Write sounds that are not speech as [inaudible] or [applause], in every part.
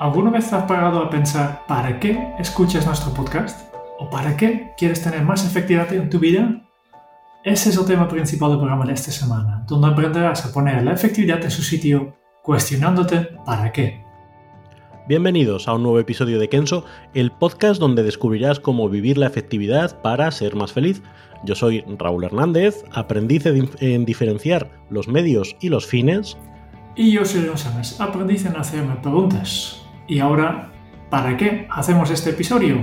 ¿Alguna vez has parado a pensar para qué escuchas nuestro podcast? ¿O para qué quieres tener más efectividad en tu vida? Ese es el tema principal del programa de esta semana, donde aprenderás a poner la efectividad en su sitio cuestionándote para qué. Bienvenidos a un nuevo episodio de Kenso, el podcast donde descubrirás cómo vivir la efectividad para ser más feliz. Yo soy Raúl Hernández, aprendiz en diferenciar los medios y los fines. Y yo soy Sánchez, aprendiz en hacerme preguntas. Y ahora, ¿para qué hacemos este episodio?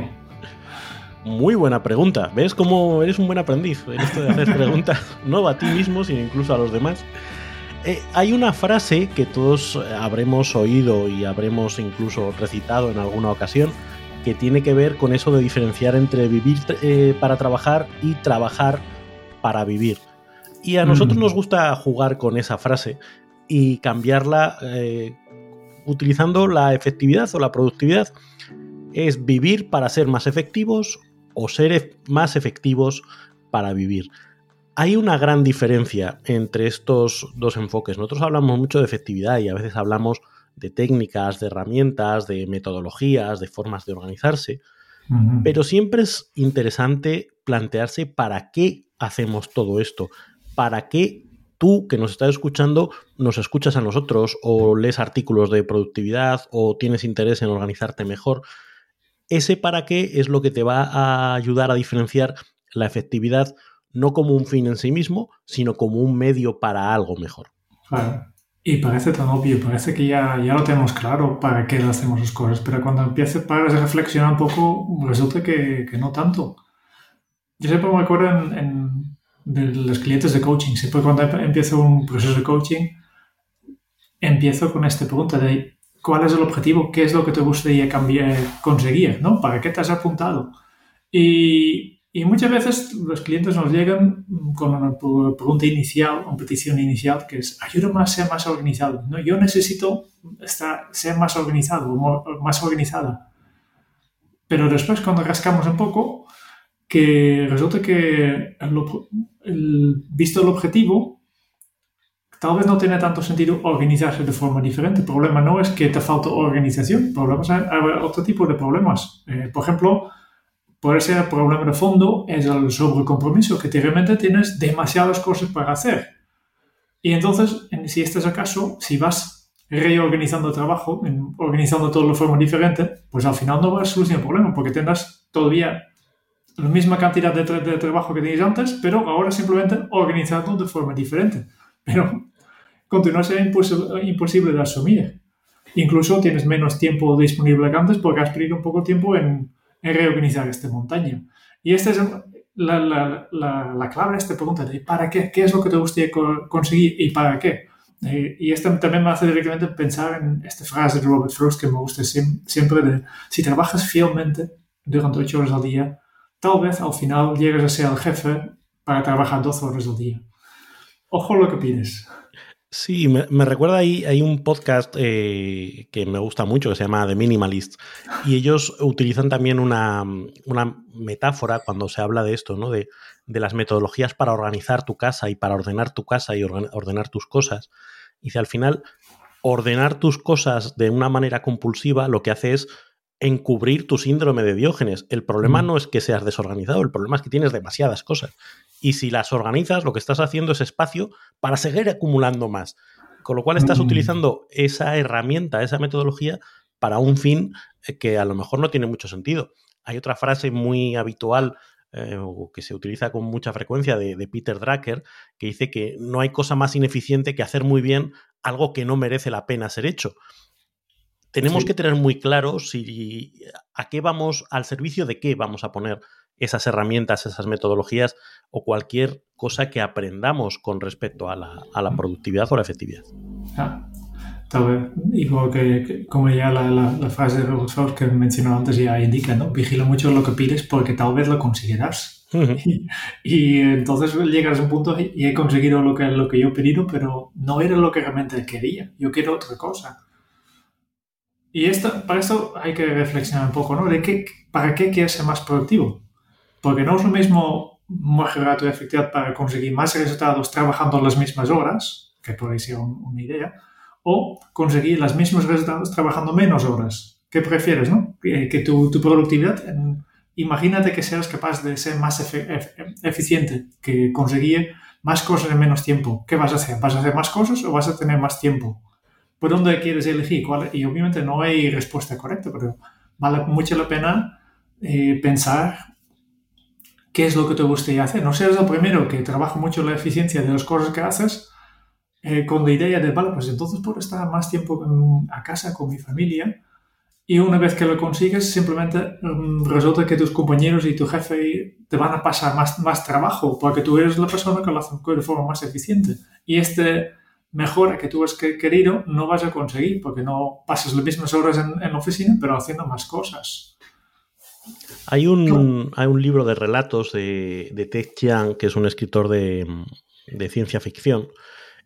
Muy buena pregunta. ¿Ves cómo eres un buen aprendiz en esto de hacer preguntas? [laughs] no a ti mismo, sino incluso a los demás. Eh, hay una frase que todos habremos oído y habremos incluso recitado en alguna ocasión que tiene que ver con eso de diferenciar entre vivir eh, para trabajar y trabajar para vivir. Y a nosotros mm. nos gusta jugar con esa frase y cambiarla eh, utilizando la efectividad o la productividad. Es vivir para ser más efectivos o ser más efectivos para vivir. Hay una gran diferencia entre estos dos enfoques. Nosotros hablamos mucho de efectividad y a veces hablamos de técnicas, de herramientas, de metodologías, de formas de organizarse, pero siempre es interesante plantearse para qué hacemos todo esto, para qué tú que nos estás escuchando nos escuchas a nosotros o lees artículos de productividad o tienes interés en organizarte mejor. Ese para qué es lo que te va a ayudar a diferenciar la efectividad no como un fin en sí mismo, sino como un medio para algo mejor. Claro. Y parece tan obvio, parece que ya, ya lo tenemos claro para qué hacemos las cosas, pero cuando empieces a reflexionar un poco, resulta que, que no tanto. Yo siempre me acuerdo en, de los clientes de coaching, siempre cuando empiezo un proceso de coaching, empiezo con esta pregunta de cuál es el objetivo, qué es lo que te gustaría cambiar, conseguir, ¿no? ¿Para qué te has apuntado? Y, y muchas veces los clientes nos llegan con una pregunta inicial, una petición inicial, que es ayúdame a ser más organizado. ¿no? Yo necesito estar, ser más organizado, más organizada. Pero después cuando rascamos un poco, que resulta que visto el objetivo, tal vez no tiene tanto sentido organizarse de forma diferente. El problema no es que te falta organización, problemas hay, otro tipo de problemas. Eh, por ejemplo, puede ser el problema de fondo es el sobrecompromiso, que realmente tienes demasiadas cosas para hacer. Y entonces, si este es el caso, si vas reorganizando el trabajo, organizando todo de forma diferente, pues al final no vas a solucionar el problema, porque tendrás todavía la misma cantidad de, de trabajo que tenías antes, pero ahora simplemente organizando de forma diferente. Pero continúa siendo imposible, de asumir. Incluso tienes menos tiempo disponible que antes porque has perdido un poco de tiempo en, en reorganizar esta montaña. Y esta es la, la, la, clave de esta pregunta de ¿para qué? ¿Qué es lo que te gustaría conseguir y para qué? Eh, y esto también me hace directamente pensar en esta frase de Robert Frost que me gusta siempre de si trabajas fielmente durante ocho horas al día, tal vez al final llegues a ser el jefe para trabajar 12 horas al día. Ojo lo que pides. Sí, me, recuerda ahí, hay un podcast eh, que me gusta mucho que se llama The Minimalist y ellos utilizan también una, metáfora cuando se habla de esto, ¿no? De, las metodologías para organizar tu casa y para ordenar tu casa y ordenar tus cosas. Y si al final ordenar tus cosas de una manera compulsiva lo que hace es encubrir tu síndrome de Diógenes. El problema no es que seas desorganizado, el problema es que tienes demasiadas cosas. Y si las organizas, lo que estás haciendo es espacio para seguir acumulando más. Con lo cual estás mm. utilizando esa herramienta, esa metodología, para un fin eh, que a lo mejor no tiene mucho sentido. Hay otra frase muy habitual eh, o que se utiliza con mucha frecuencia de, de, Peter Drucker, que dice que no hay cosa más ineficiente que hacer muy bien algo que no merece la pena ser hecho tenemos que tener muy claro si a qué vamos, al servicio de qué vamos a poner esas herramientas, esas metodologías o cualquier cosa que aprendamos con respecto a la, productividad o la efectividad. Ah, tal vez, igual que, como ya la, frase de Robert que mencionó antes ya indica, ¿no? Vigila mucho lo que pides porque tal vez lo conseguirás. [laughs] y, entonces llegas a un punto y he conseguido lo que, lo que yo he pedido, pero no era lo que realmente quería. Yo quiero otra cosa. Y esto, para esto hay que reflexionar un poco, ¿no? De qué, ¿Para qué quieres ser más productivo? Porque no es lo mismo mejorar tu efectividad para conseguir más resultados trabajando las mismas horas, que puede ser una idea, o conseguir los mismos resultados trabajando menos horas. ¿Qué prefieres, no? Que, tu, tu, productividad, imagínate que seas capaz de ser más eficiente, que conseguir más cosas en menos tiempo. ¿Qué vas a hacer? ¿Vas a hacer más cosas o vas a tener más tiempo? ¿Por dónde quieres elegir? Y obviamente no hay respuesta correcta, pero vale mucho la pena eh, pensar qué es lo que te gustaría hacer. No seas el primero que trabaja mucho la eficiencia de las cosas que haces eh, con la idea de, vale, pues entonces puedo estar más tiempo a casa con mi familia y una vez que lo consigues, simplemente mm, resulta que tus compañeros y tu jefe te van a pasar más, más trabajo porque tú eres la persona que lo hace de forma más eficiente. Y este mejora que tú has querido no vas a conseguir porque no pasas las mismas horas en, la oficina, pero haciendo más cosas. Hay un, hay un libro de relatos de, de Ted Chiang, que es un escritor de, de, ciencia ficción,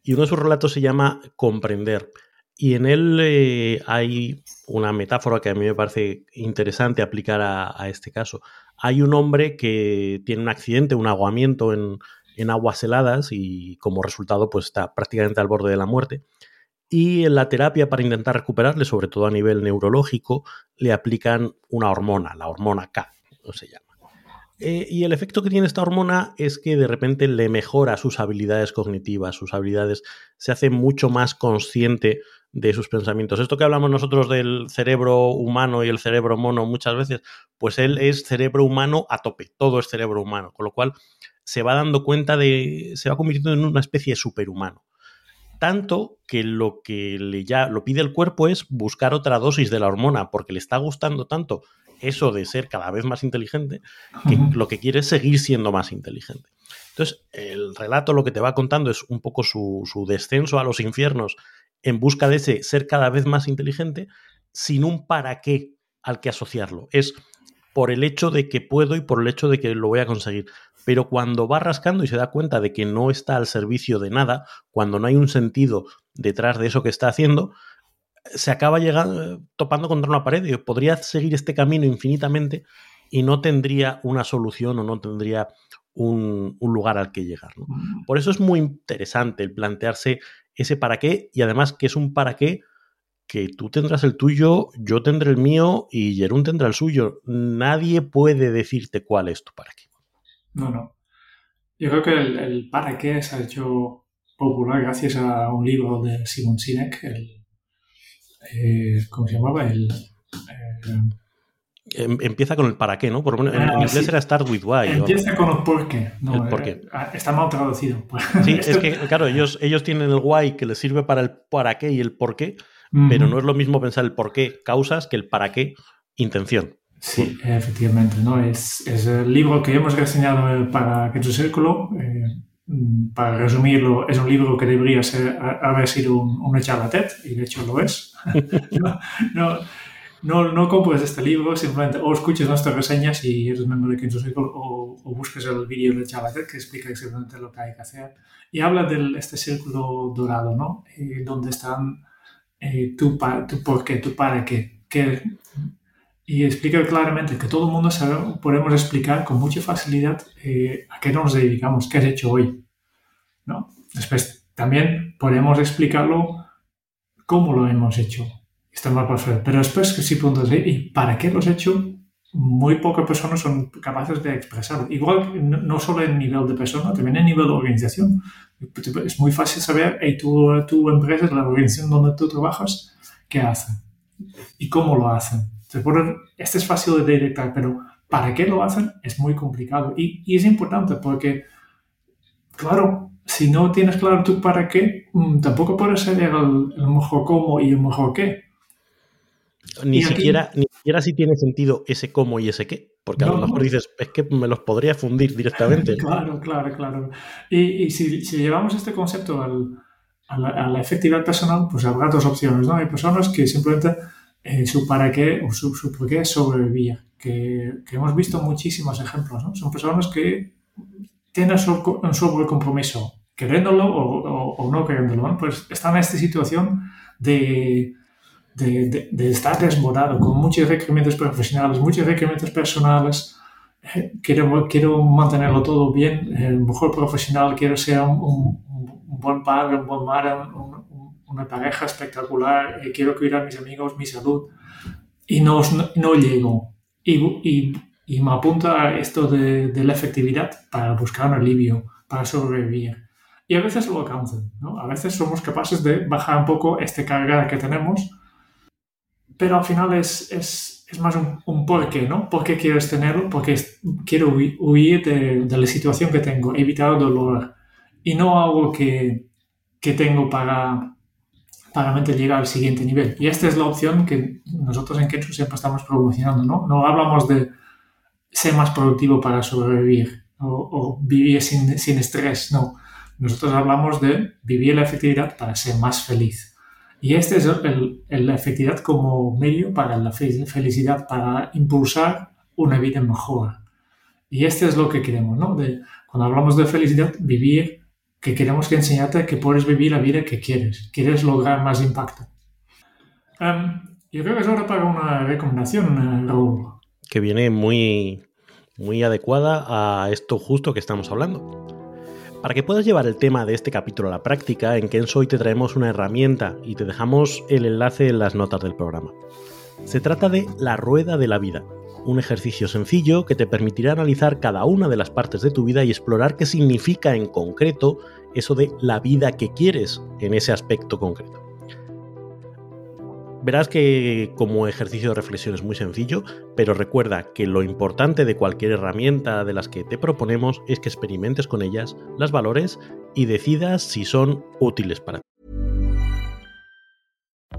y uno de sus relatos se llama Comprender. Y en él eh, hay una metáfora que a mí me parece interesante aplicar a, a, este caso. Hay un hombre que tiene un accidente, un aguamiento en, en aguas heladas y como resultado pues está prácticamente al borde de la muerte. Y en la terapia para intentar recuperarle, sobre todo a nivel neurológico, le aplican una hormona, la hormona K, no se llama. Eh, y el efecto que tiene esta hormona es que de repente le mejora sus habilidades cognitivas, sus habilidades, se hace mucho más consciente de sus pensamientos. Esto que hablamos nosotros del cerebro humano y el cerebro mono muchas veces, pues él es cerebro humano a tope, todo es cerebro humano, con lo cual se va dando cuenta de, se va convirtiendo en una especie de superhumano. Tanto que lo que le ya lo pide el cuerpo es buscar otra dosis de la hormona, porque le está gustando tanto eso de ser cada vez más inteligente, que lo que quiere es seguir siendo más inteligente. Entonces, el relato lo que te va contando es un poco su, su descenso a los infiernos en busca de ese ser cada vez más inteligente, sin un para qué al que asociarlo. Es por el hecho de que puedo y por el hecho de que lo voy a conseguir. Pero cuando va rascando y se da cuenta de que no está al servicio de nada, cuando no hay un sentido detrás de eso que está haciendo, se acaba llegando, topando contra una pared y podría seguir este camino infinitamente y no tendría una solución o no tendría un, lugar al que llegar. Mm. Por eso es muy interesante el plantearse ese para qué y además que es un para qué que tú tendrás el tuyo, yo tendré el mío y Jerún tendrá el suyo. Nadie puede decirte cuál es tu para qué. No, no. Yo creo que el, para qué se ha hecho popular gracias a un libro de Simon Sinek, el, eh, ¿cómo se llamaba? El, eh, em, Empieza con el para qué, ¿no? Por en, ah, inglés era start with why. Empieza con el por qué. No, el por qué. Eh, ah, está mal traducido. [laughs] Sí, es que, claro, ellos, ellos tienen el why que les sirve para el para qué y el por qué pero no es lo mismo pensar el por qué causas que el para qué intención. Sí, efectivamente, ¿no? Es, es el libro que hemos reseñado para que tu círculo. Eh, mm, para resumirlo, es un libro que debería ser, haber sido un, una charla TED, y de hecho lo es. [laughs] no, no, no, compres este libro, simplemente o escuches nuestras reseñas y eres miembro de Kenzo Circle o, o, busques el vídeo de charla TED que explica exactamente lo que hay que hacer. Y habla de este círculo dorado, ¿no? Eh, donde están eh, tu, por qué, tu para qué, y explica claramente que todo el mundo sabe, podemos explicar con mucha facilidad eh, a qué nos dedicamos, qué has hecho hoy. ¿no? Después también podemos explicarlo cómo lo hemos hecho. Pero después que sí preguntas, ¿y para qué lo has hecho? Muy pocas personas son capaces de expresarlo. Igual no solo en nivel de persona, también en nivel de organización. Es muy fácil saber, hey, tu, tu empresa, la organización donde tú trabajas, ¿qué hacen? ¿Y cómo lo hacen? Este es fácil de detectar, pero para qué lo hacen es muy complicado. Y, y es importante porque, claro, si no tienes claro tú para qué, mm, tampoco puedes saber el, el mejor cómo y el mejor qué. Ni siquiera, ni siquiera si tiene sentido ese cómo y ese qué. Porque a lo mejor dices, es que me los podría fundir directamente. [laughs] claro, claro, claro. Y, si, llevamos este concepto a, la, efectividad personal, pues habrá dos opciones, ¿no? Hay personas que simplemente eh, su para qué o su, por qué sobrevivía, que, que, hemos visto muchísimos ejemplos, ¿no? Son personas que tienen un sobrecompromiso, queriéndolo o, o, no queriéndolo, ¿no? Pues están en esta situación de de, estar desbordado con muchos requerimientos profesionales, muchos requerimientos personales. Eh, quiero, quiero mantenerlo todo bien, el mejor profesional, quiero ser un, buen padre, un buen madre, una pareja espectacular, eh, quiero cuidar a mis amigos, mi salud, y no, no, llego. Y, y, y, me apunta esto de, de, la efectividad para buscar un alivio, para sobrevivir. Y a veces lo alcanzan, ¿no? A veces somos capaces de bajar un poco esta carga que tenemos pero al final es, es, es más un, un, por qué, ¿no? ¿Por qué quieres tenerlo? Porque quiero huir, de, de, la situación que tengo, evitar dolor y no algo que, que tengo para, para llegar al siguiente nivel. Y esta es la opción que nosotros en Kenzo siempre estamos promocionando, ¿no? No hablamos de ser más productivo para sobrevivir o, o vivir sin, sin estrés, no. Nosotros hablamos de vivir la efectividad para ser más feliz. Y esta es la efectividad como medio para la felicidad, para impulsar una vida mejor. Y este es lo que queremos, ¿no? De, cuando hablamos de felicidad, vivir, que queremos que enseñarte que puedes vivir la vida que quieres, quieres lograr más impacto. Em, yo creo que es hora para una recomendación, Raúl. Que viene muy, muy adecuada a esto justo que estamos hablando. Para que puedas llevar el tema de este capítulo a la práctica, en Kenso hoy te traemos una herramienta y te dejamos el enlace en las notas del programa. Se trata de la rueda de la vida, un ejercicio sencillo que te permitirá analizar cada una de las partes de tu vida y explorar qué significa en concreto eso de la vida que quieres en ese aspecto concreto. Verás que como ejercicio de reflexión es muy sencillo, pero recuerda que lo importante de cualquier herramienta de las que te proponemos es que experimentes con ellas, las valores y decidas si son útiles para ti.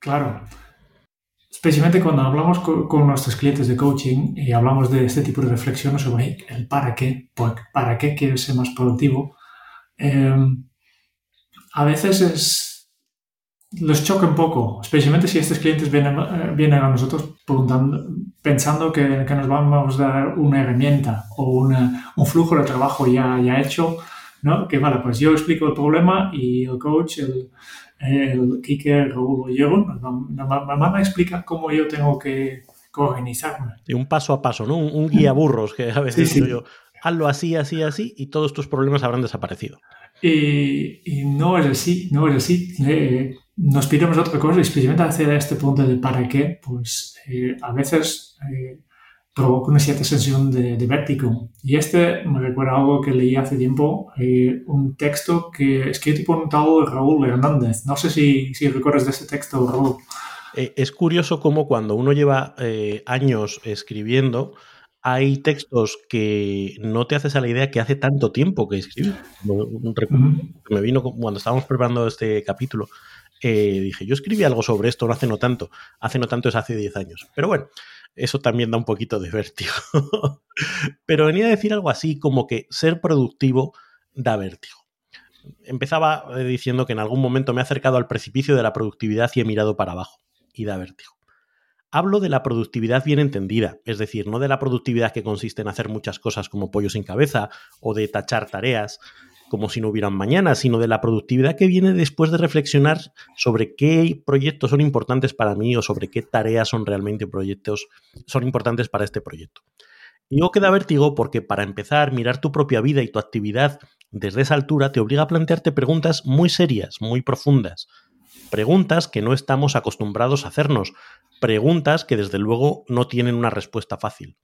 claro, especialmente cuando hablamos con, nuestros clientes de coaching y hablamos de este tipo de reflexiones sobre el para qué, para qué quieres ser más productivo, em, a veces es, los choca un poco, especialmente si estos clientes vienen, eh, vienen a nosotros pensando que, nos vamos a dar una herramienta o un flujo de trabajo ya, ya hecho ¿no? Que vale, pues yo explico el problema y el coach, el, el Kike, Raúl o Diego, me van a explicar cómo yo tengo que organizarme. Y un paso a paso, ¿no? Un, guía burros que a veces digo yo, hazlo así, así, así y todos tus problemas habrán desaparecido. Y, y no es así, no es así. Eh, nos pidemos otra cosa, especialmente hacia este punto de para qué, pues eh, a veces eh, provoca una cierta sensación de, de, vértigo. Y este me recuerda algo que leí hace tiempo, eh, un texto que escrito por un tal Raúl Hernández. No sé si, si recuerdas de ese texto, Raúl. Eh, es curioso cómo cuando uno lleva eh, años escribiendo, hay textos que no te haces a la idea que hace tanto tiempo que escribí. Me vino cuando estábamos preparando este capítulo. Dije, yo escribí algo sobre esto no hace no tanto. Hace no tanto es hace 10 años. Pero bueno, eso también da un poquito de vértigo. [laughs] Pero venía a decir algo así como que ser productivo da vértigo. Empezaba eh, diciendo que en algún momento me he acercado al precipicio de la productividad y he mirado para abajo, y da vértigo. Hablo de la productividad bien entendida, es decir, no de la productividad que consiste en hacer muchas cosas como pollo sin cabeza o de tachar tareas, como si no hubieran mañana, sino de la productividad que viene después de reflexionar sobre qué proyectos son importantes para mí o sobre qué tareas son realmente proyectos son importantes para este proyecto. Y no queda vértigo porque para empezar, mirar tu propia vida y tu actividad desde esa altura te obliga a plantearte preguntas muy serias, muy profundas. Preguntas que no estamos acostumbrados a hacernos. Preguntas que desde luego no tienen una respuesta fácil.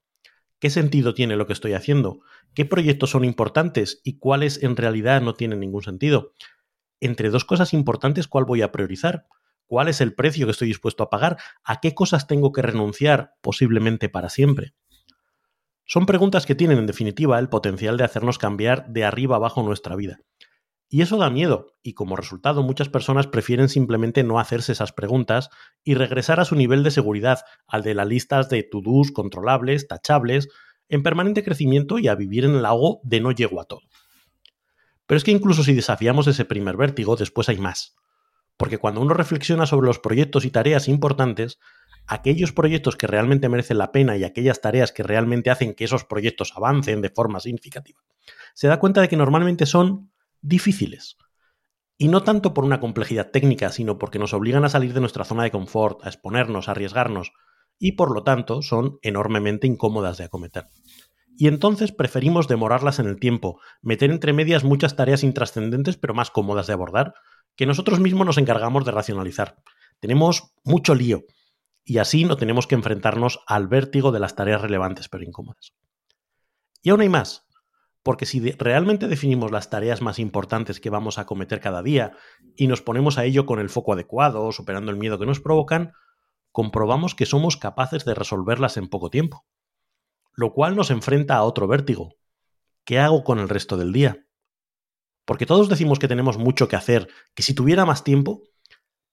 ¿Qué sentido tiene lo que estoy haciendo? ¿Qué proyectos son importantes y cuáles en realidad no tienen ningún sentido? Entre dos cosas importantes, ¿cuál voy a priorizar? ¿Cuál es el precio que estoy dispuesto a pagar? ¿A qué cosas tengo que renunciar posiblemente para siempre? Son preguntas que tienen en definitiva el potencial de hacernos cambiar de arriba abajo nuestra vida. Y eso da miedo, y como resultado muchas personas prefieren simplemente no hacerse esas preguntas y regresar a su nivel de seguridad, al de las listas de to-dos controlables, tachables, en permanente crecimiento y a vivir en el lago de no llego a todo. Pero es que incluso si desafiamos ese primer vértigo, después hay más. Porque cuando uno reflexiona sobre los proyectos y tareas importantes, aquellos proyectos que realmente merecen la pena y aquellas tareas que realmente hacen que esos proyectos avancen de forma significativa, se da cuenta de que normalmente son difíciles. Y no tanto por una complejidad técnica, sino porque nos obligan a salir de nuestra zona de confort, a exponernos, a arriesgarnos, y por lo tanto son enormemente incómodas de acometer. Y entonces preferimos demorarlas en el tiempo, meter entre medias muchas tareas intrascendentes pero más cómodas de abordar, que nosotros mismos nos encargamos de racionalizar. Tenemos mucho lío, y así no tenemos que enfrentarnos al vértigo de las tareas relevantes pero incómodas. Y aún hay más. Porque si realmente definimos las tareas más importantes que vamos a cometer cada día y nos ponemos a ello con el foco adecuado, superando el miedo que nos provocan, comprobamos que somos capaces de resolverlas en poco tiempo. Lo cual nos enfrenta a otro vértigo. ¿Qué hago con el resto del día? Porque todos decimos que tenemos mucho que hacer, que si tuviera más tiempo,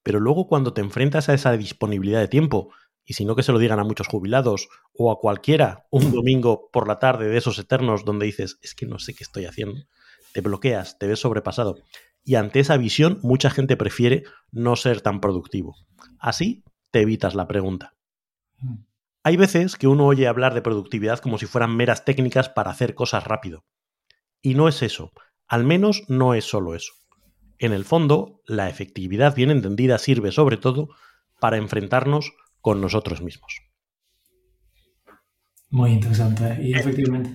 pero luego cuando te enfrentas a esa disponibilidad de tiempo y si no que se lo digan a muchos jubilados o a cualquiera un domingo por la tarde de esos eternos donde dices, es que no sé qué estoy haciendo, te bloqueas, te ves sobrepasado. Y ante esa visión, mucha gente prefiere no ser tan productivo. Así te evitas la pregunta. Hay veces que uno oye hablar de productividad como si fueran meras técnicas para hacer cosas rápido. Y no es eso, al menos no es solo eso. En el fondo, la efectividad bien entendida sirve sobre todo para enfrentarnos con nosotros mismos. Muy interesante, y efectivamente.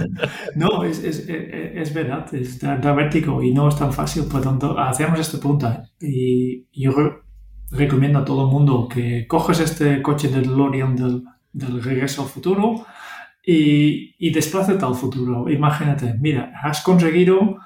[laughs] no, es, es, es, verdad, es vértigo y no es tan fácil. Por tanto, hacemos esta pregunta y yo recomiendo a todo el mundo que coges este coche del DeLorean del, del regreso al futuro y, y desplázate al futuro. Imagínate, mira, has conseguido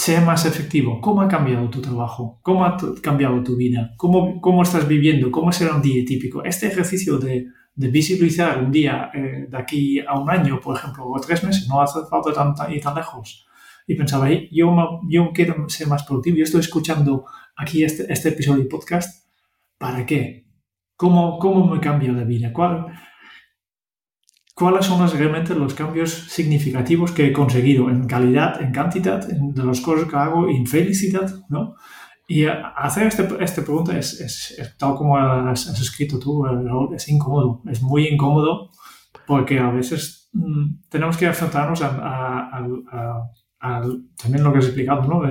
sea más efectivo. ¿Cómo ha cambiado tu trabajo? ¿Cómo ha cambiado tu vida? ¿Cómo, cómo estás viviendo? ¿Cómo será un día típico? Este ejercicio de, de visibilizar un día eh, de aquí a un año, por ejemplo, o tres meses, no hace falta tan, ir tan lejos. Y pensaba, yo, yo quiero ser más productivo, yo estoy escuchando aquí este, este episodio de podcast, ¿para qué? ¿Cómo, cómo me cambia la vida? ¿Cuál, cuáles son realmente los cambios significativos que he conseguido en calidad, en cantidad, en, de las cosas que hago, en felicidad, ¿no? Y hacer esta este pregunta es, es, tal como has, escrito tú, es incómodo, es muy incómodo porque a veces mm, tenemos que enfrentarnos a, también lo que has explicado, ¿no?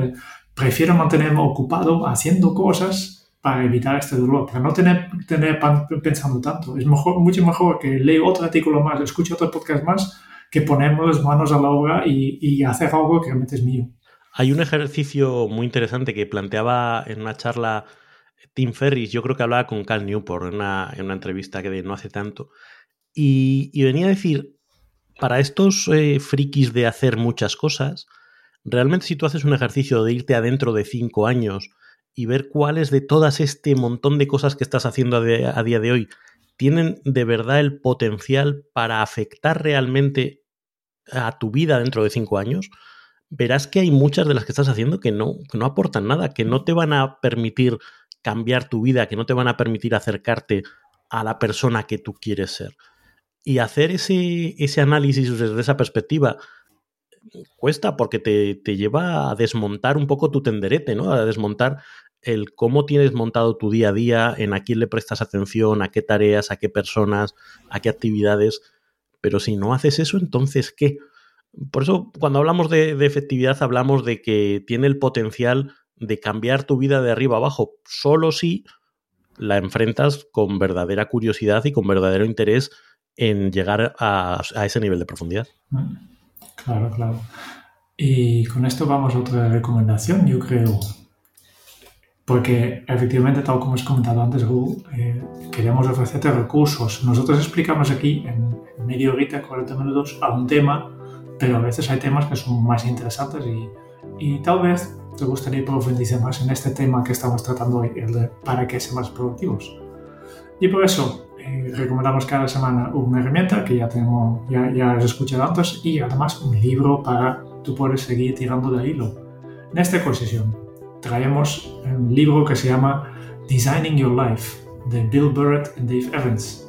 prefiero mantenerme ocupado haciendo cosas para evitar este dolor, para no tener, tener pensando tanto. Es mejor, mucho mejor que leo otro artículo más, escuche otro podcast más, que ponerme las manos a la obra y, y hacer algo que realmente es mío. Hay un ejercicio muy interesante que planteaba en una charla Tim Ferris, yo creo que hablaba con Cal Newport en una, en una entrevista que de no hace tanto, y, y venía a decir, para estos eh, frikis de hacer muchas cosas, realmente si tú haces un ejercicio de irte adentro de cinco años y ver cuáles de todas este montón de cosas que estás haciendo a, día de hoy tienen de verdad el potencial para afectar realmente a tu vida dentro de cinco años, verás que hay muchas de las que estás haciendo que no, no aportan nada, que no te van a permitir cambiar tu vida, que no te van a permitir acercarte a la persona que tú quieres ser. Y hacer ese, ese análisis desde esa perspectiva cuesta porque te, te, lleva a desmontar un poco tu tenderete, ¿no? A desmontar el cómo tienes montado tu día a día, en a quién le prestas atención, a qué tareas, a qué personas, a qué actividades. Pero si no haces eso, entonces ¿qué? Por eso, cuando hablamos de, efectividad, hablamos de que tiene el potencial de cambiar tu vida de arriba abajo, solo si la enfrentas con verdadera curiosidad y con verdadero interés en llegar a, ese nivel de profundidad. Claro, claro. Y con esto vamos a otra recomendación, yo creo. Porque efectivamente, tal como has comentado antes, Google, eh, queremos ofrecerte recursos. Nosotros explicamos aquí en medio horita, 40 minutos, a un tema pero a veces hay temas que son más interesantes y, y tal vez te gustaría profundizar más en este tema que estamos tratando hoy, el de para qué ser más productivos. Y por eso eh, recomendamos cada semana una herramienta que ya, tengo, ya, ya has escuchado antes y además un libro para tú puedes seguir tirando de hilo. En esta exposición traemos un libro que se llama Designing Your Life de Bill Burrett y Dave Evans.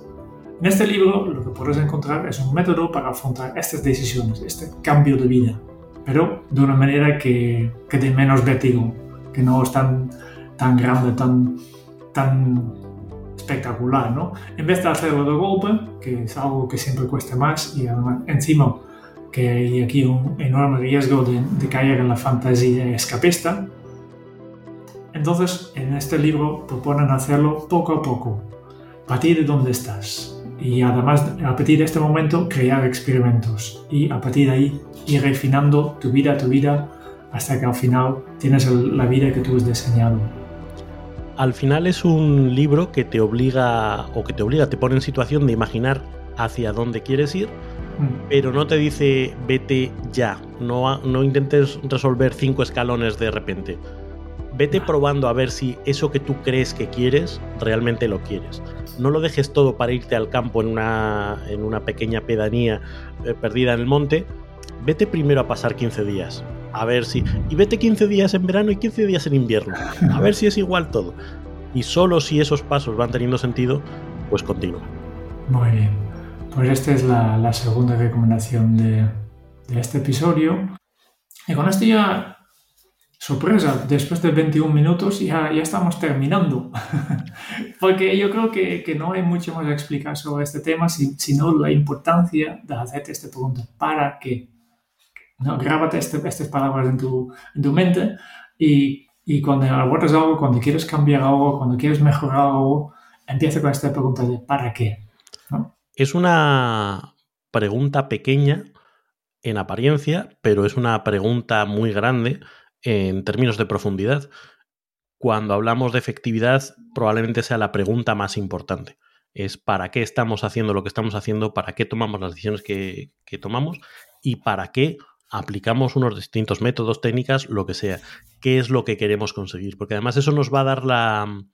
En este libro lo que puedes encontrar es un método para afrontar estas decisiones, este cambio de vida, pero de una manera que, que de menos vértigo, que no es tan, tan grande, tan, tan espectacular, ¿no? En vez de hacerlo de golpe, que es algo que siempre cuesta más y además encima que hay aquí un enorme riesgo de, de caer en la fantasía escapista, entonces en este libro proponen hacerlo poco a poco, partir de donde estás, y además a partir de este momento crear experimentos y a partir de ahí ir refinando tu vida, tu vida, hasta que al final tienes la vida que tú has diseñado. Al final es un libro que te obliga o que te obliga, te pone en situación de imaginar hacia dónde quieres ir, mm. pero no te dice vete ya, no, no intentes resolver cinco escalones de repente. Vete probando a ver si eso que tú crees que quieres realmente lo quieres no lo dejes todo para irte al campo en una, en una pequeña pedanía eh, perdida en el monte, vete primero a pasar 15 días. A ver si. Y vete 15 días en verano y 15 días en invierno. A ver si es igual todo. Y solo si esos pasos van teniendo sentido, pues continúa. Muy bien. Pues esta es la, segunda recomendación de, de, este episodio. Y con esto ya sorpresa, después de 21 minutos ya, ya estamos terminando. [laughs] Porque yo creo que, que, no hay mucho más a explicar sobre este tema, sino la importancia de hacerte esta pregunta. ¿Para qué? ¿No? Grábate este, estas palabras en tu, en tu mente y, y, cuando abordas algo, cuando quieres cambiar algo, cuando quieres mejorar algo, empieza con esta pregunta de ¿para qué? Es una pregunta pequeña en apariencia, pero es una pregunta muy grande en términos de profundidad. Cuando hablamos de efectividad, probablemente sea la pregunta más importante. Es para qué estamos haciendo lo que estamos haciendo, para qué tomamos las decisiones que, tomamos y para qué aplicamos unos distintos métodos, técnicas, lo que sea. ¿Qué es lo que queremos conseguir? Porque además eso nos va a dar la,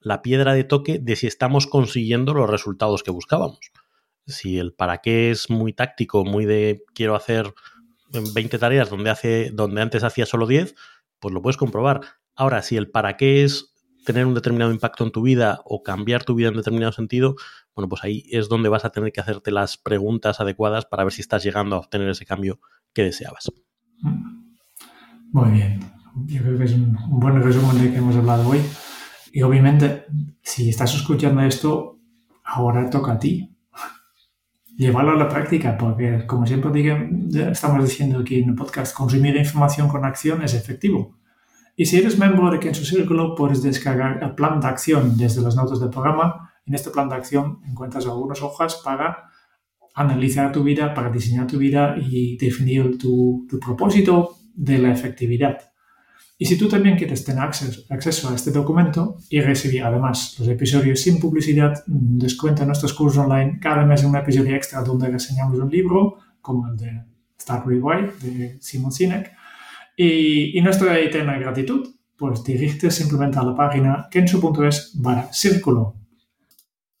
la piedra de toque de si estamos consiguiendo los resultados que buscábamos. Si el para qué es muy táctico, muy de quiero hacer 20 tareas donde, hace, donde antes hacía solo 10, pues lo puedes comprobar. Ahora, si el para qué es tener un determinado impacto en tu vida o cambiar tu vida en determinado sentido, bueno, pues ahí es donde vas a tener que hacerte las preguntas adecuadas para ver si estás llegando a obtener ese cambio que deseabas. Muy bien. Yo creo que es un, buen resumen de que hemos hablado hoy. Y obviamente, si estás escuchando esto, ahora toca a ti llevarlo a la práctica, porque como siempre digo, estamos diciendo aquí en el podcast, consumir información con acción es efectivo. Y si eres miembro de Kenzo Círculo, puedes descargar el plan de acción desde las notas del programa. En este plan de acción encuentras algunas hojas para analizar tu vida, para diseñar tu vida y definir tu propósito de la efectividad. Y si tú también quieres tener acceso, a este documento y recibir además los episodios sin publicidad, mm, descuenta nuestros cursos online cada mes un episodio extra donde reseñamos un libro, como el de Start With Why de Simon Sinek. Y, y nuestra eterna gratitud, pues dirige simplemente a la página kenso.es barra círculo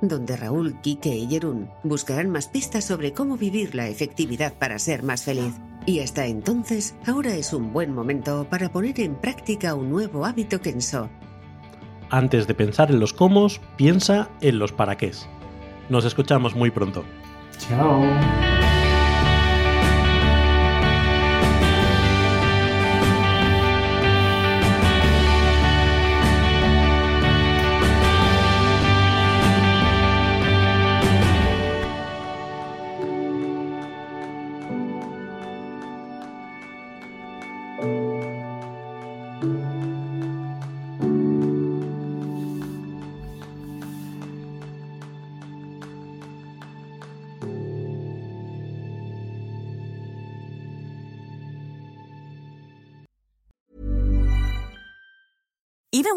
donde Raúl, Quique y Jerún buscarán más pistas sobre cómo vivir la efectividad para ser más feliz. Y hasta entonces, ahora es un buen momento para poner en práctica un nuevo hábito Kenso. Antes de pensar en los cómo, piensa en los para qué. Nos escuchamos muy pronto. Chao.